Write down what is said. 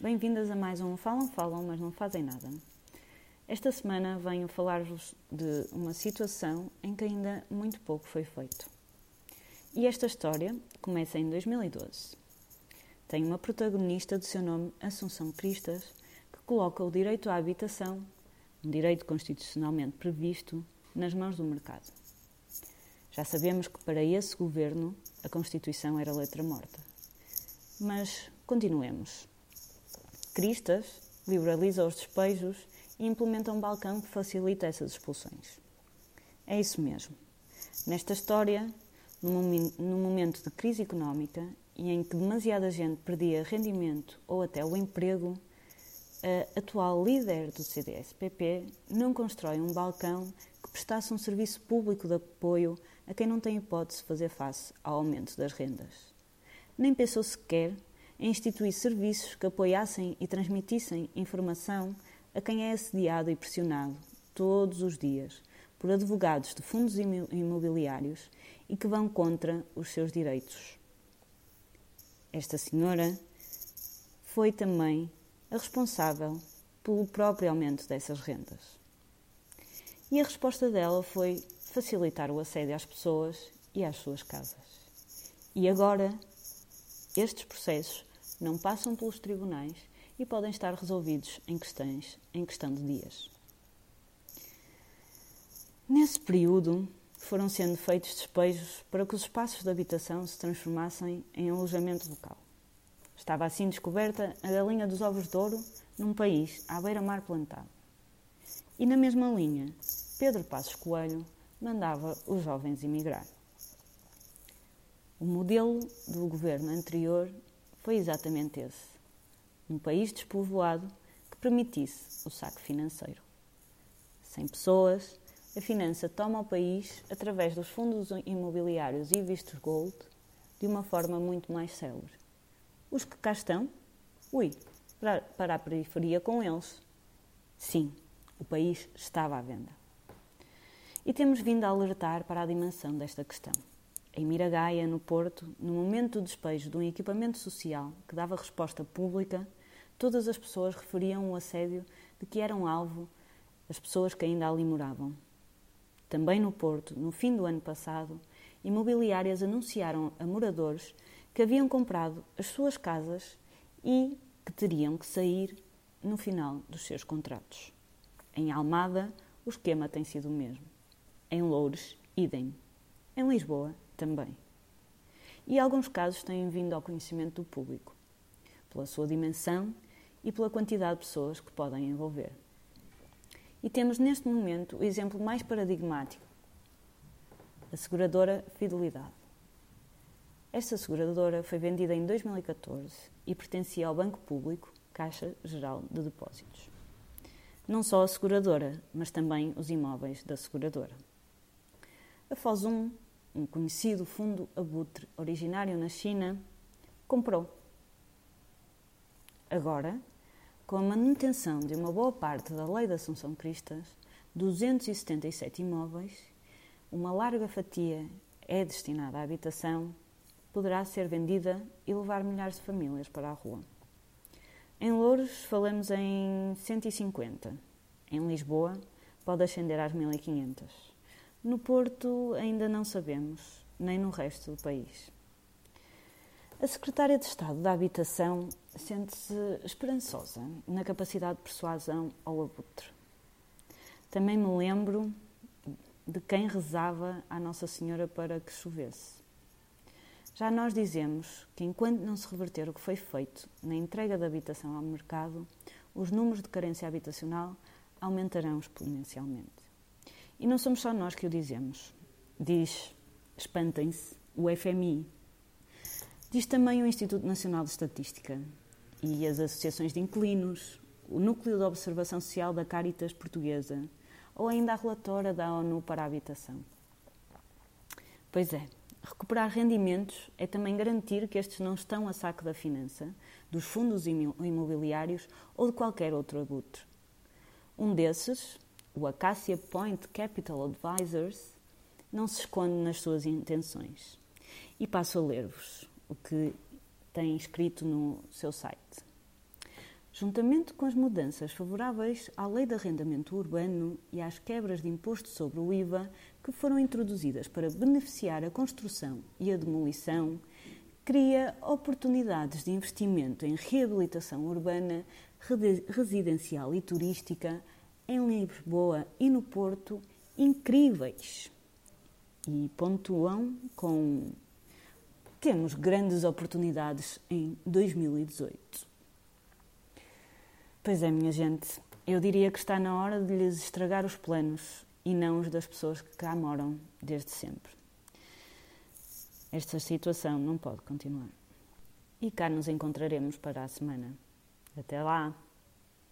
bem-vindas a mais um Falam, Falam, mas não fazem nada. Esta semana venho falar-vos de uma situação em que ainda muito pouco foi feito. E esta história começa em 2012. Tem uma protagonista de seu nome Assunção Cristas, que coloca o direito à habitação, um direito constitucionalmente previsto, nas mãos do mercado. Já sabemos que para esse governo a Constituição era letra morta. Mas continuemos. Cristas liberaliza os despejos e implementa um balcão que facilita essas expulsões. É isso mesmo. Nesta história, num momento de crise económica e em que demasiada gente perdia rendimento ou até o emprego, a atual líder do CDS-PP não constrói um balcão que prestasse um serviço público de apoio a quem não tem hipótese de fazer face ao aumento das rendas. Nem pensou sequer instituir serviços que apoiassem e transmitissem informação a quem é assediado e pressionado todos os dias por advogados de fundos imobiliários e que vão contra os seus direitos. Esta senhora foi também a responsável pelo próprio aumento dessas rendas. E a resposta dela foi facilitar o assédio às pessoas e às suas casas. E agora, estes processos não passam pelos tribunais e podem estar resolvidos em questões em questão de dias. Nesse período, foram sendo feitos despejos para que os espaços de habitação se transformassem em alojamento local. Estava assim descoberta a galinha dos ovos de ouro num país à beira-mar plantado. E na mesma linha, Pedro Passos Coelho mandava os jovens emigrar. O modelo do governo anterior foi exatamente esse: um país despovoado que permitisse o saque financeiro. Sem pessoas, a finança toma o país através dos fundos imobiliários e vistos gold de uma forma muito mais célere. Os que cá estão? Ui, para a periferia com eles. Sim, o país estava à venda. E temos vindo a alertar para a dimensão desta questão. Em Miragaia, no Porto, no momento do despejo de um equipamento social que dava resposta pública, todas as pessoas referiam o assédio de que eram alvo as pessoas que ainda ali moravam. Também no Porto, no fim do ano passado, imobiliárias anunciaram a moradores que haviam comprado as suas casas e que teriam que sair no final dos seus contratos. Em Almada, o esquema tem sido o mesmo. Em Loures, idem. Em Lisboa, também. E alguns casos têm vindo ao conhecimento do público, pela sua dimensão e pela quantidade de pessoas que podem envolver. E temos neste momento o exemplo mais paradigmático: a seguradora Fidelidade. Esta seguradora foi vendida em 2014 e pertencia ao Banco Público, Caixa Geral de Depósitos. Não só a seguradora, mas também os imóveis da seguradora. A Fosum, um conhecido fundo abutre originário na China, comprou. Agora, com a manutenção de uma boa parte da Lei da Assunção Cristas, 277 imóveis, uma larga fatia é destinada à habitação poderá ser vendida e levar milhares de famílias para a rua. Em Louros, falamos em 150. Em Lisboa, pode ascender às 1500. No Porto, ainda não sabemos, nem no resto do país. A Secretária de Estado da Habitação sente-se esperançosa na capacidade de persuasão ao abutre. Também me lembro de quem rezava à Nossa Senhora para que chovesse. Já nós dizemos que enquanto não se reverter o que foi feito na entrega da habitação ao mercado, os números de carência habitacional aumentarão exponencialmente. E não somos só nós que o dizemos. Diz, espantem-se, o FMI. Diz também o Instituto Nacional de Estatística e as associações de inquilinos, o Núcleo de Observação Social da Caritas Portuguesa ou ainda a relatora da ONU para a Habitação. Pois é, Recuperar rendimentos é também garantir que estes não estão a saco da finança, dos fundos imobiliários ou de qualquer outro abutre. Um desses, o Acacia Point Capital Advisors, não se esconde nas suas intenções. E passo a ler-vos o que tem escrito no seu site. juntamente com as mudanças favoráveis à lei de arrendamento urbano e às quebras de imposto sobre o IVA que foram introduzidas para beneficiar a construção e a demolição, cria oportunidades de investimento em reabilitação urbana, residencial e turística em Lisboa e no Porto incríveis. E pontuam com temos grandes oportunidades em 2018. Pois é, minha gente, eu diria que está na hora de lhes estragar os planos e não os das pessoas que cá moram desde sempre. Esta situação não pode continuar. E cá nos encontraremos para a semana. Até lá!